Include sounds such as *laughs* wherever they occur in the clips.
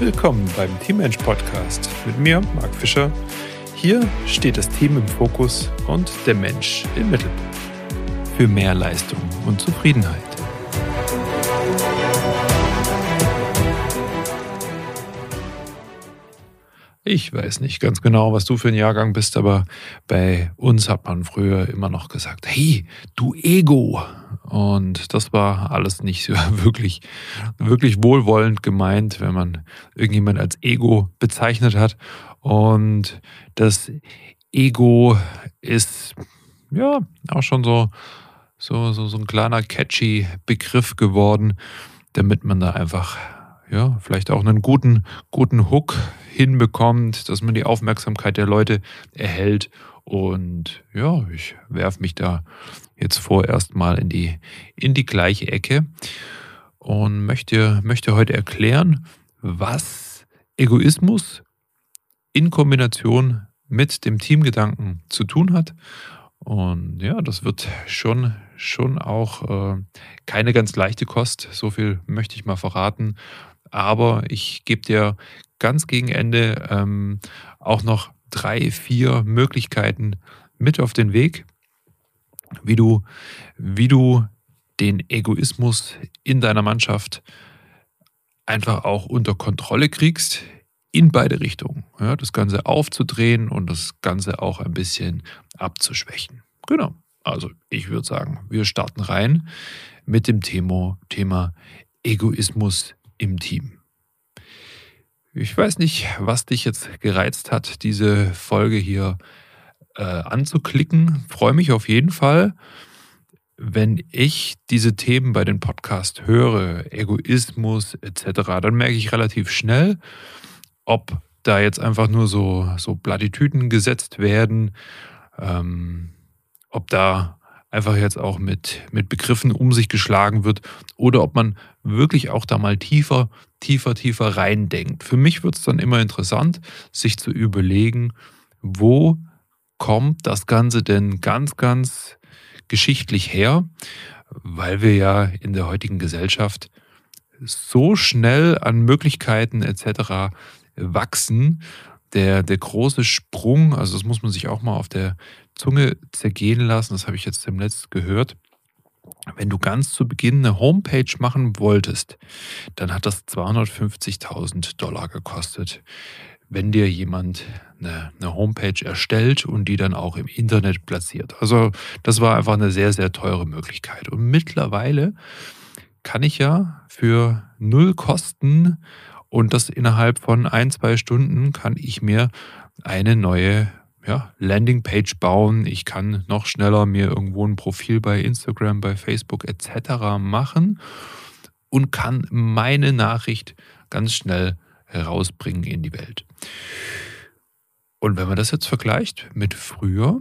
Willkommen beim Teammensch Podcast mit mir, Marc Fischer. Hier steht das Team im Fokus und der Mensch im Mittelpunkt. Für mehr Leistung und Zufriedenheit. Ich weiß nicht ganz genau, was du für ein Jahrgang bist, aber bei uns hat man früher immer noch gesagt, hey, du Ego. Und das war alles nicht so *laughs* wirklich, wirklich wohlwollend gemeint, wenn man irgendjemand als Ego bezeichnet hat. Und das Ego ist ja auch schon so, so, so, so ein kleiner catchy Begriff geworden, damit man da einfach ja, vielleicht auch einen guten, guten Hook hinbekommt, dass man die Aufmerksamkeit der Leute erhält. Und ja, ich werfe mich da jetzt vorerst mal in die, in die gleiche Ecke und möchte, möchte heute erklären, was Egoismus in Kombination mit dem Teamgedanken zu tun hat. Und ja, das wird schon, schon auch äh, keine ganz leichte Kost. So viel möchte ich mal verraten aber ich gebe dir ganz gegen Ende ähm, auch noch drei, vier Möglichkeiten mit auf den Weg, wie du, wie du den Egoismus in deiner Mannschaft einfach auch unter Kontrolle kriegst, in beide Richtungen. Ja, das Ganze aufzudrehen und das Ganze auch ein bisschen abzuschwächen. Genau. Also ich würde sagen, wir starten rein mit dem Thema, Thema Egoismus im Team. Ich weiß nicht, was dich jetzt gereizt hat, diese Folge hier äh, anzuklicken. Freue mich auf jeden Fall, wenn ich diese Themen bei den Podcasts höre, Egoismus etc., dann merke ich relativ schnell, ob da jetzt einfach nur so, so Plattitüden gesetzt werden, ähm, ob da einfach jetzt auch mit, mit Begriffen um sich geschlagen wird oder ob man wirklich auch da mal tiefer, tiefer, tiefer reindenkt. Für mich wird es dann immer interessant, sich zu überlegen, wo kommt das Ganze denn ganz, ganz geschichtlich her, weil wir ja in der heutigen Gesellschaft so schnell an Möglichkeiten etc. wachsen. Der, der große Sprung, also das muss man sich auch mal auf der Zunge zergehen lassen, das habe ich jetzt im Netz gehört. Wenn du ganz zu Beginn eine Homepage machen wolltest, dann hat das 250.000 Dollar gekostet. Wenn dir jemand eine, eine, Homepage erstellt und die dann auch im Internet platziert. Also das war einfach eine sehr, sehr teure Möglichkeit. Und mittlerweile kann ich ja für null Kosten und das innerhalb von ein, zwei Stunden kann ich mir eine neue ja, Landingpage bauen. Ich kann noch schneller mir irgendwo ein Profil bei Instagram, bei Facebook etc. machen und kann meine Nachricht ganz schnell herausbringen in die Welt. Und wenn man das jetzt vergleicht mit früher,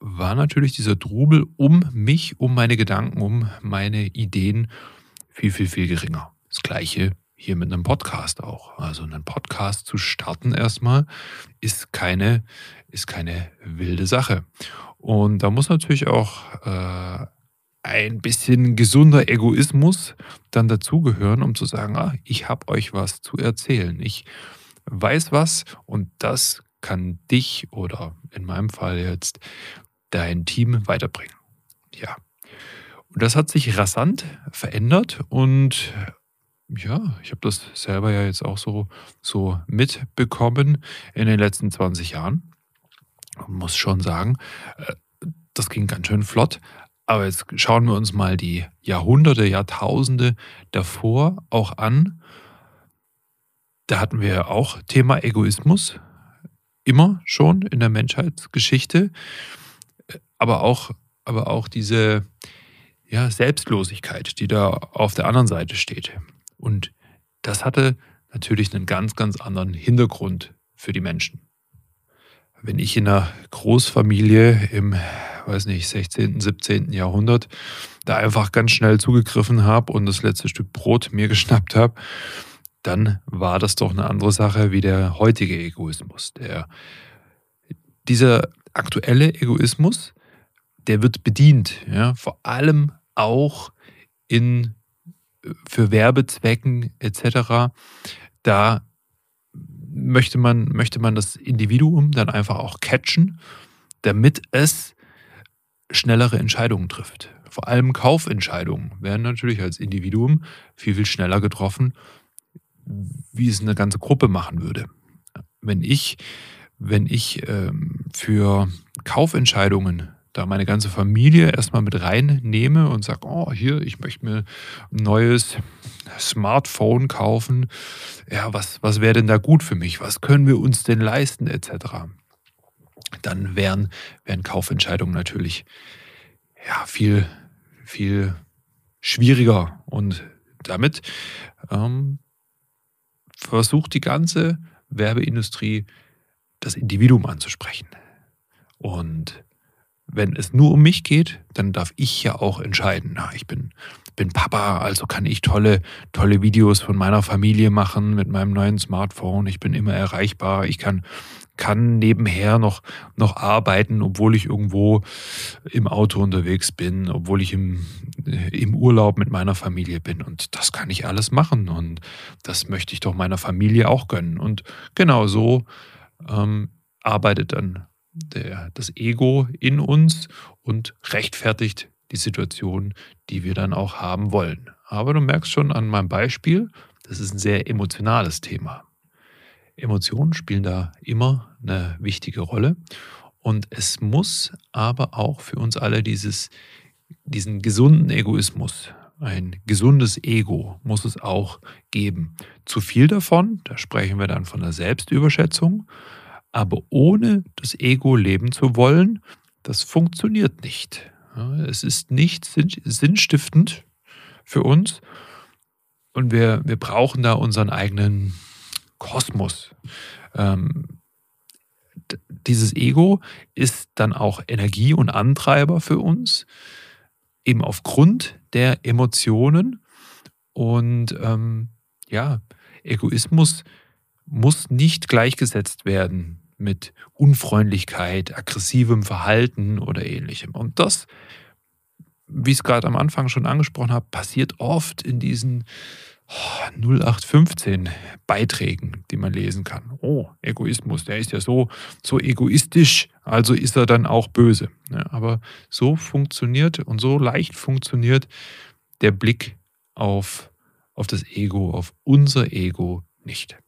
war natürlich dieser Trubel um mich, um meine Gedanken, um meine Ideen viel, viel, viel geringer. Das gleiche hier mit einem Podcast auch. Also einen Podcast zu starten erstmal ist keine, ist keine wilde Sache. Und da muss natürlich auch äh, ein bisschen gesunder Egoismus dann dazugehören, um zu sagen, ah, ich habe euch was zu erzählen. Ich weiß was und das kann dich oder in meinem Fall jetzt dein Team weiterbringen. Ja. Und das hat sich rasant verändert und ja, ich habe das selber ja jetzt auch so, so mitbekommen in den letzten 20 Jahren. Und muss schon sagen, äh, das ging ganz schön flott. Aber jetzt schauen wir uns mal die Jahrhunderte, Jahrtausende davor auch an. Da hatten wir auch Thema Egoismus, immer schon in der Menschheitsgeschichte, aber auch, aber auch diese ja, Selbstlosigkeit, die da auf der anderen Seite steht. Und das hatte natürlich einen ganz, ganz anderen Hintergrund für die Menschen. Wenn ich in einer Großfamilie im, weiß nicht, 16., 17. Jahrhundert da einfach ganz schnell zugegriffen habe und das letzte Stück Brot mir *laughs* geschnappt habe, dann war das doch eine andere Sache wie der heutige Egoismus. Der, dieser aktuelle Egoismus, der wird bedient, ja, vor allem auch in für Werbezwecken etc. da möchte man, möchte man das Individuum dann einfach auch catchen, damit es schnellere Entscheidungen trifft. Vor allem Kaufentscheidungen werden natürlich als Individuum viel, viel schneller getroffen, wie es eine ganze Gruppe machen würde. Wenn ich, wenn ich ähm, für Kaufentscheidungen da meine ganze Familie erstmal mit reinnehme und sage, oh, hier, ich möchte mir ein neues Smartphone kaufen. Ja, was, was wäre denn da gut für mich? Was können wir uns denn leisten, etc. Dann wären, wären Kaufentscheidungen natürlich ja, viel, viel schwieriger. Und damit ähm, versucht die ganze Werbeindustrie, das Individuum anzusprechen. Und wenn es nur um mich geht, dann darf ich ja auch entscheiden. Na, ich bin, bin Papa, also kann ich tolle, tolle Videos von meiner Familie machen mit meinem neuen Smartphone. Ich bin immer erreichbar. Ich kann, kann nebenher noch, noch arbeiten, obwohl ich irgendwo im Auto unterwegs bin, obwohl ich im, im Urlaub mit meiner Familie bin. Und das kann ich alles machen. Und das möchte ich doch meiner Familie auch gönnen. Und genau so ähm, arbeitet dann der, das Ego in uns und rechtfertigt die Situation, die wir dann auch haben wollen. Aber du merkst schon an meinem Beispiel, das ist ein sehr emotionales Thema. Emotionen spielen da immer eine wichtige Rolle. Und es muss aber auch für uns alle dieses, diesen gesunden Egoismus, ein gesundes Ego muss es auch geben. Zu viel davon, da sprechen wir dann von der Selbstüberschätzung, aber ohne das Ego leben zu wollen, das funktioniert nicht. Es ist nicht sinnstiftend für uns und wir, wir brauchen da unseren eigenen Kosmos. Ähm, dieses Ego ist dann auch Energie und Antreiber für uns, eben aufgrund der Emotionen. Und ähm, ja, Egoismus muss nicht gleichgesetzt werden mit Unfreundlichkeit, aggressivem Verhalten oder ähnlichem. Und das, wie ich es gerade am Anfang schon angesprochen habe, passiert oft in diesen 0815 Beiträgen, die man lesen kann. Oh, Egoismus, der ist ja so, so egoistisch, also ist er dann auch böse. Aber so funktioniert und so leicht funktioniert der Blick auf, auf das Ego, auf unser Ego nicht.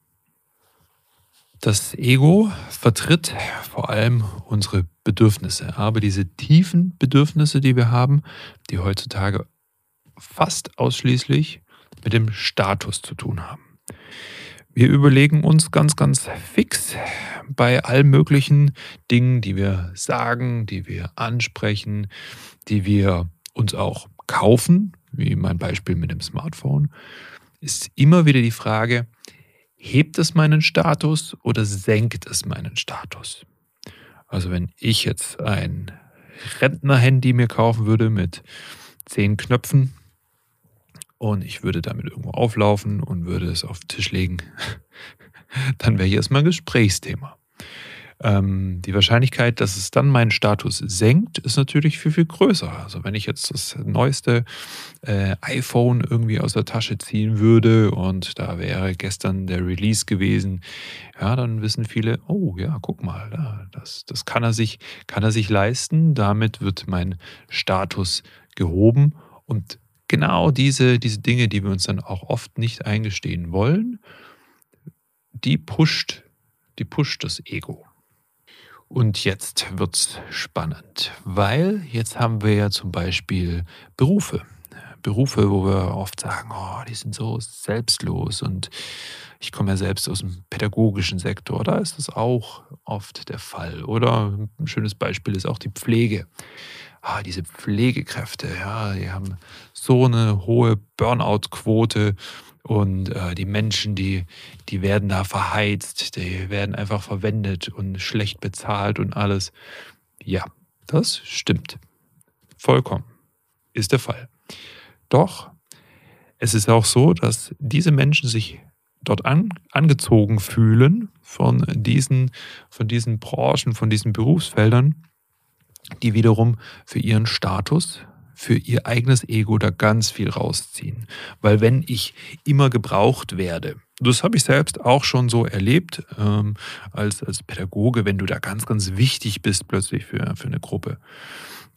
Das Ego vertritt vor allem unsere Bedürfnisse, aber diese tiefen Bedürfnisse, die wir haben, die heutzutage fast ausschließlich mit dem Status zu tun haben. Wir überlegen uns ganz, ganz fix bei allen möglichen Dingen, die wir sagen, die wir ansprechen, die wir uns auch kaufen, wie mein Beispiel mit dem Smartphone, ist immer wieder die Frage, hebt es meinen Status oder senkt es meinen Status? Also wenn ich jetzt ein Rentner-Handy mir kaufen würde mit zehn Knöpfen und ich würde damit irgendwo auflaufen und würde es auf den Tisch legen, *laughs* dann wäre hier erstmal ein Gesprächsthema. Ähm, die Wahrscheinlichkeit, dass es dann meinen Status senkt, ist natürlich viel, viel größer. Also wenn ich jetzt das neueste äh, iPhone irgendwie aus der Tasche ziehen würde und da wäre gestern der Release gewesen, ja, dann wissen viele, oh ja, guck mal, das, das kann er sich, kann er sich leisten. Damit wird mein Status gehoben und genau diese, diese Dinge, die wir uns dann auch oft nicht eingestehen wollen, die pusht, die pusht das Ego. Und jetzt wird's spannend, weil jetzt haben wir ja zum Beispiel Berufe. Berufe, wo wir oft sagen, oh, die sind so selbstlos und ich komme ja selbst aus dem pädagogischen Sektor, da ist das auch oft der Fall. Oder ein schönes Beispiel ist auch die Pflege. Ah, diese Pflegekräfte, ja, die haben so eine hohe Burnout-Quote und äh, die Menschen, die, die werden da verheizt, die werden einfach verwendet und schlecht bezahlt und alles. Ja, das stimmt. Vollkommen. Ist der Fall. Doch, es ist auch so, dass diese Menschen sich dort an, angezogen fühlen von diesen, von diesen Branchen, von diesen Berufsfeldern, die wiederum für ihren Status, für ihr eigenes Ego da ganz viel rausziehen. Weil wenn ich immer gebraucht werde, das habe ich selbst auch schon so erlebt ähm, als, als Pädagoge, wenn du da ganz, ganz wichtig bist plötzlich für, für eine Gruppe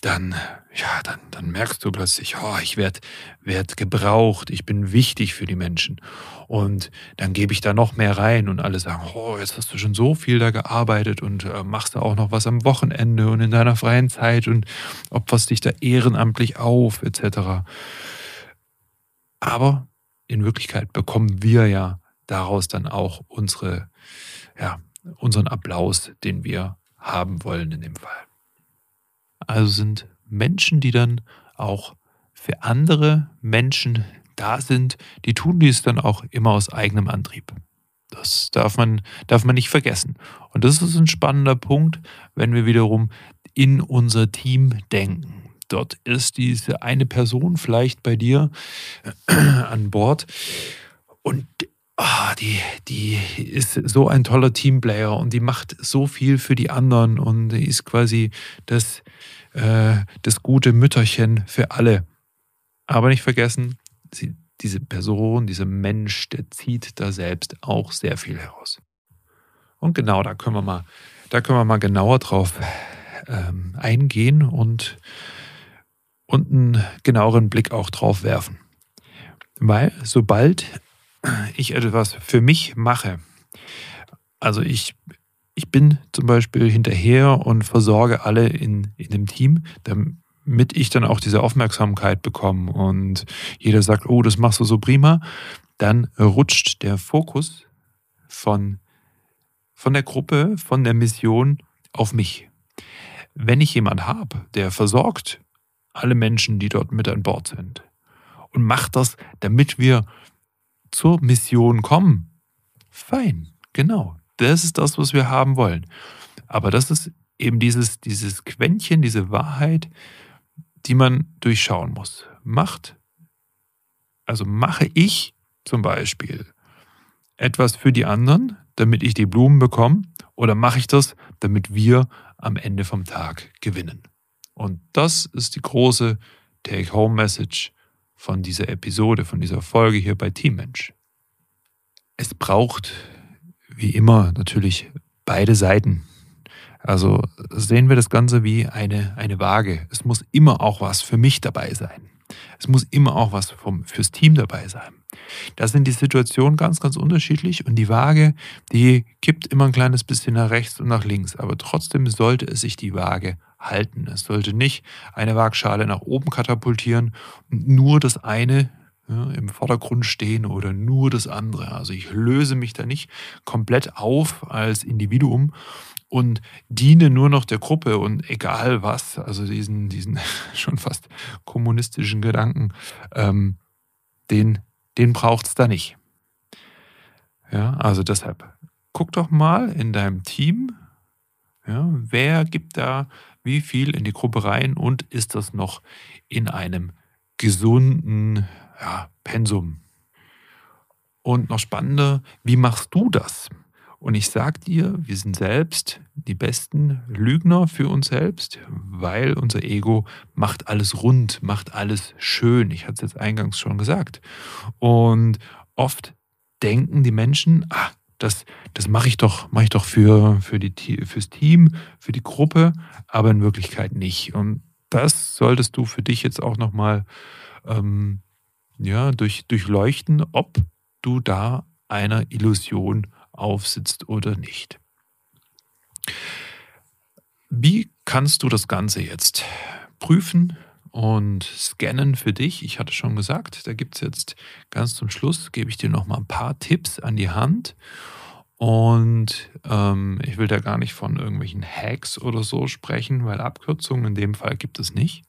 dann, ja, dann, dann merkst du plötzlich, oh, ich werde werd gebraucht, ich bin wichtig für die Menschen. Und dann gebe ich da noch mehr rein und alle sagen, oh, jetzt hast du schon so viel da gearbeitet und äh, machst da auch noch was am Wochenende und in deiner freien Zeit und opferst dich da ehrenamtlich auf, etc. Aber in Wirklichkeit bekommen wir ja daraus dann auch unsere, ja, unseren Applaus, den wir haben wollen in dem Fall. Also sind Menschen, die dann auch für andere Menschen da sind, die tun dies dann auch immer aus eigenem Antrieb. Das darf man, darf man nicht vergessen. Und das ist ein spannender Punkt, wenn wir wiederum in unser Team denken. Dort ist diese eine Person vielleicht bei dir an Bord und ah, die, die ist so ein toller Teamplayer und die macht so viel für die anderen und ist quasi das, äh, das gute Mütterchen für alle. Aber nicht vergessen, sie, diese Person, dieser Mensch, der zieht da selbst auch sehr viel heraus. Und genau, da können wir mal, da können wir mal genauer drauf ähm, eingehen und, und einen genaueren Blick auch drauf werfen. Weil sobald ich etwas für mich mache, also ich, ich bin zum Beispiel hinterher und versorge alle in, in dem Team, damit ich dann auch diese Aufmerksamkeit bekomme. Und jeder sagt, oh, das machst du so prima, dann rutscht der Fokus von, von der Gruppe, von der Mission auf mich. Wenn ich jemand habe, der versorgt alle Menschen, die dort mit an Bord sind und macht das, damit wir zur Mission kommen. Fein, genau. Das ist das, was wir haben wollen. Aber das ist eben dieses, dieses Quäntchen, diese Wahrheit, die man durchschauen muss. Macht, also mache ich zum Beispiel etwas für die anderen, damit ich die Blumen bekomme, oder mache ich das, damit wir am Ende vom Tag gewinnen? Und das ist die große Take-Home-Message von dieser Episode, von dieser Folge hier bei Teammensch. Es braucht, wie immer, natürlich beide Seiten. Also sehen wir das Ganze wie eine, eine Waage. Es muss immer auch was für mich dabei sein. Es muss immer auch was vom, fürs Team dabei sein. Da sind die Situationen ganz, ganz unterschiedlich und die Waage, die kippt immer ein kleines bisschen nach rechts und nach links. Aber trotzdem sollte es sich die Waage halten. Es sollte nicht eine Waagschale nach oben katapultieren und nur das eine ja, im Vordergrund stehen oder nur das andere. Also ich löse mich da nicht komplett auf als Individuum und diene nur noch der Gruppe und egal was, also diesen, diesen *laughs* schon fast kommunistischen Gedanken, ähm, den, den braucht es da nicht. Ja, also deshalb, guck doch mal in deinem Team, ja, wer gibt da wie viel in die Gruppe rein und ist das noch in einem gesunden ja, Pensum? Und noch spannender, wie machst du das? Und ich sage dir, wir sind selbst die besten Lügner für uns selbst, weil unser Ego macht alles rund, macht alles schön. Ich hatte es jetzt eingangs schon gesagt. Und oft denken die Menschen, ah, das, das mache ich doch, mache ich doch für, für die, fürs Team, für die Gruppe, aber in Wirklichkeit nicht. Und das solltest du für dich jetzt auch nochmal ähm, ja, durch, durchleuchten, ob du da einer Illusion aufsitzt oder nicht. Wie kannst du das Ganze jetzt prüfen und scannen für dich? Ich hatte schon gesagt, da gibt es jetzt ganz zum Schluss, gebe ich dir noch mal ein paar Tipps an die Hand. Und ähm, ich will da gar nicht von irgendwelchen Hacks oder so sprechen, weil Abkürzungen in dem Fall gibt es nicht.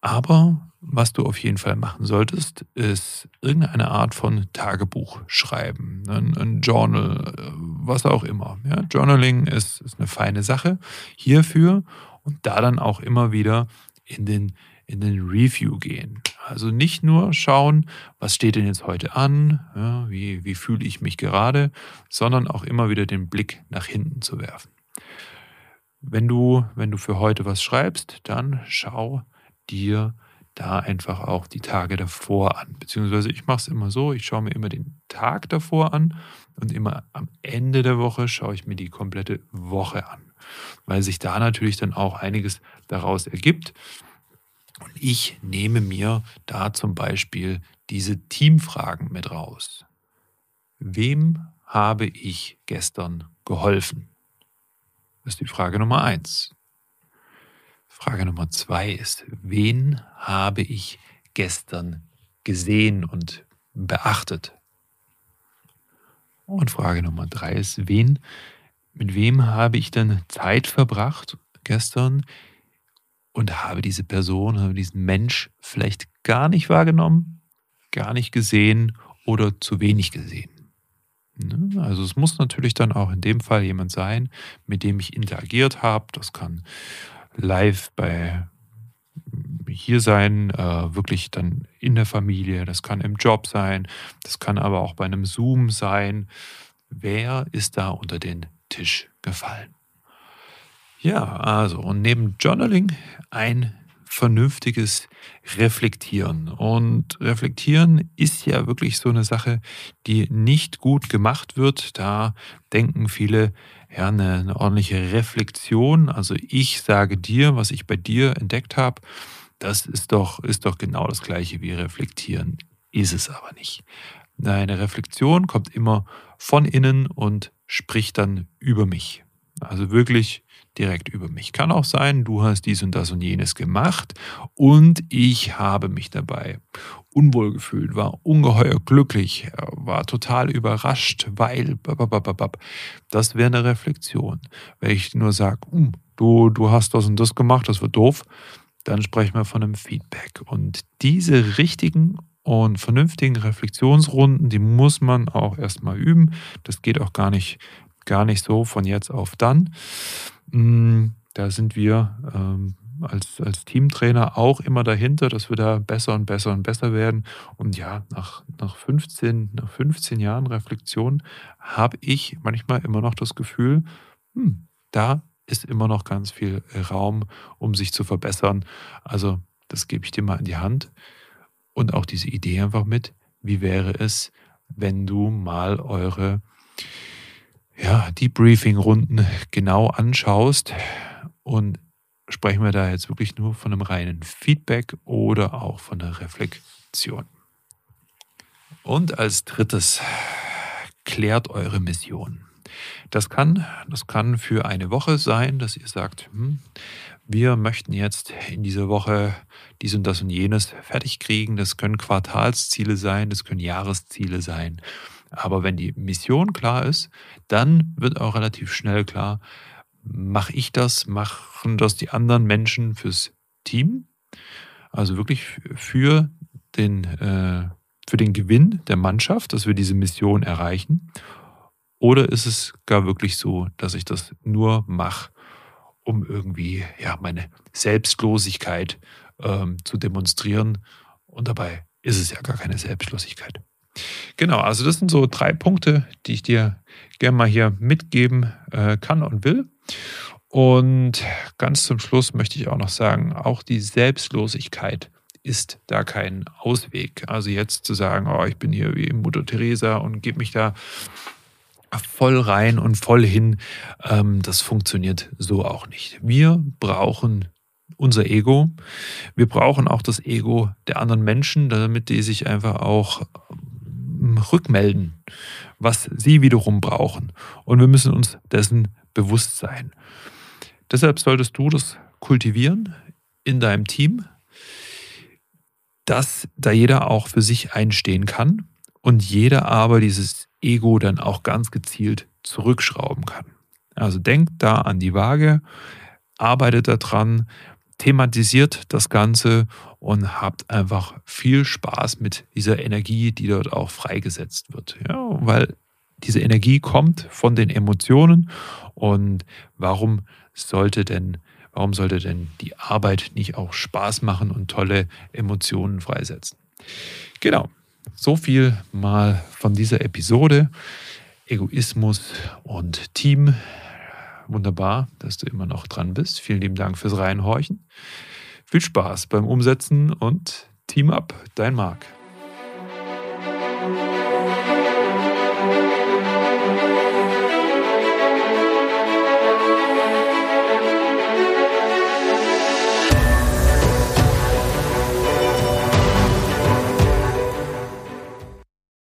Aber was du auf jeden Fall machen solltest, ist irgendeine Art von Tagebuch schreiben, ein, ein Journal, was auch immer. Ja, Journaling ist, ist eine feine Sache hierfür und da dann auch immer wieder in den, in den Review gehen. Also nicht nur schauen, was steht denn jetzt heute an, ja, wie, wie fühle ich mich gerade, sondern auch immer wieder den Blick nach hinten zu werfen. Wenn du, wenn du für heute was schreibst, dann schau, dir da einfach auch die Tage davor an. Beziehungsweise ich mache es immer so, ich schaue mir immer den Tag davor an und immer am Ende der Woche schaue ich mir die komplette Woche an, weil sich da natürlich dann auch einiges daraus ergibt. Und ich nehme mir da zum Beispiel diese Teamfragen mit raus. Wem habe ich gestern geholfen? Das ist die Frage Nummer eins. Frage Nummer zwei ist, wen habe ich gestern gesehen und beachtet? Und Frage Nummer drei ist, wen, mit wem habe ich denn Zeit verbracht gestern und habe diese Person, habe diesen Mensch vielleicht gar nicht wahrgenommen, gar nicht gesehen oder zu wenig gesehen? Ne? Also es muss natürlich dann auch in dem Fall jemand sein, mit dem ich interagiert habe. Das kann live bei hier sein, äh, wirklich dann in der Familie, das kann im Job sein, das kann aber auch bei einem Zoom sein. Wer ist da unter den Tisch gefallen? Ja, also und neben Journaling ein vernünftiges Reflektieren. Und Reflektieren ist ja wirklich so eine Sache, die nicht gut gemacht wird. Da denken viele, ja, eine, eine ordentliche Reflexion. Also ich sage dir, was ich bei dir entdeckt habe, das ist doch, ist doch genau das gleiche wie reflektieren. Ist es aber nicht. Eine Reflexion kommt immer von innen und spricht dann über mich. Also wirklich direkt über mich. Kann auch sein, du hast dies und das und jenes gemacht und ich habe mich dabei unwohl gefühlt, war ungeheuer glücklich, war total überrascht, weil das wäre eine Reflexion. Wenn ich nur sage, hm, du, du hast das und das gemacht, das wird doof, dann sprechen wir von einem Feedback. Und diese richtigen und vernünftigen Reflexionsrunden, die muss man auch erstmal üben. Das geht auch gar nicht gar nicht so von jetzt auf dann. Mm, da sind wir ähm, als, als Teamtrainer auch immer dahinter, dass wir da besser und besser und besser werden. Und ja, nach, nach, 15, nach 15 Jahren Reflexion habe ich manchmal immer noch das Gefühl, hm, da ist immer noch ganz viel Raum, um sich zu verbessern. Also das gebe ich dir mal in die Hand. Und auch diese Idee einfach mit, wie wäre es, wenn du mal eure ja, Debriefing-Runden genau anschaust und sprechen wir da jetzt wirklich nur von einem reinen Feedback oder auch von einer Reflexion. Und als drittes, klärt eure Mission. Das kann, das kann für eine Woche sein, dass ihr sagt, hm, wir möchten jetzt in dieser Woche dies und das und jenes fertig kriegen. Das können Quartalsziele sein, das können Jahresziele sein. Aber wenn die Mission klar ist, dann wird auch relativ schnell klar, mache ich das, machen das die anderen Menschen fürs Team, also wirklich für den, äh, für den Gewinn der Mannschaft, dass wir diese Mission erreichen. Oder ist es gar wirklich so, dass ich das nur mache, um irgendwie ja, meine Selbstlosigkeit ähm, zu demonstrieren? Und dabei ist es ja gar keine Selbstlosigkeit. Genau, also das sind so drei Punkte, die ich dir gerne mal hier mitgeben äh, kann und will. Und ganz zum Schluss möchte ich auch noch sagen, auch die Selbstlosigkeit ist da kein Ausweg. Also jetzt zu sagen, oh, ich bin hier wie Mutter Teresa und gebe mich da voll rein und voll hin, ähm, das funktioniert so auch nicht. Wir brauchen unser Ego. Wir brauchen auch das Ego der anderen Menschen, damit die sich einfach auch rückmelden, was sie wiederum brauchen. Und wir müssen uns dessen bewusst sein. Deshalb solltest du das kultivieren in deinem Team, dass da jeder auch für sich einstehen kann und jeder aber dieses Ego dann auch ganz gezielt zurückschrauben kann. Also denkt da an die Waage, arbeitet daran, thematisiert das Ganze und habt einfach viel Spaß mit dieser Energie, die dort auch freigesetzt wird. Ja, weil diese Energie kommt von den Emotionen und warum sollte denn warum sollte denn die Arbeit nicht auch Spaß machen und tolle Emotionen freisetzen? Genau. So viel mal von dieser Episode. Egoismus und Team wunderbar, dass du immer noch dran bist. Vielen lieben Dank fürs Reinhorchen. Viel Spaß beim Umsetzen und Team Up, dein Marc.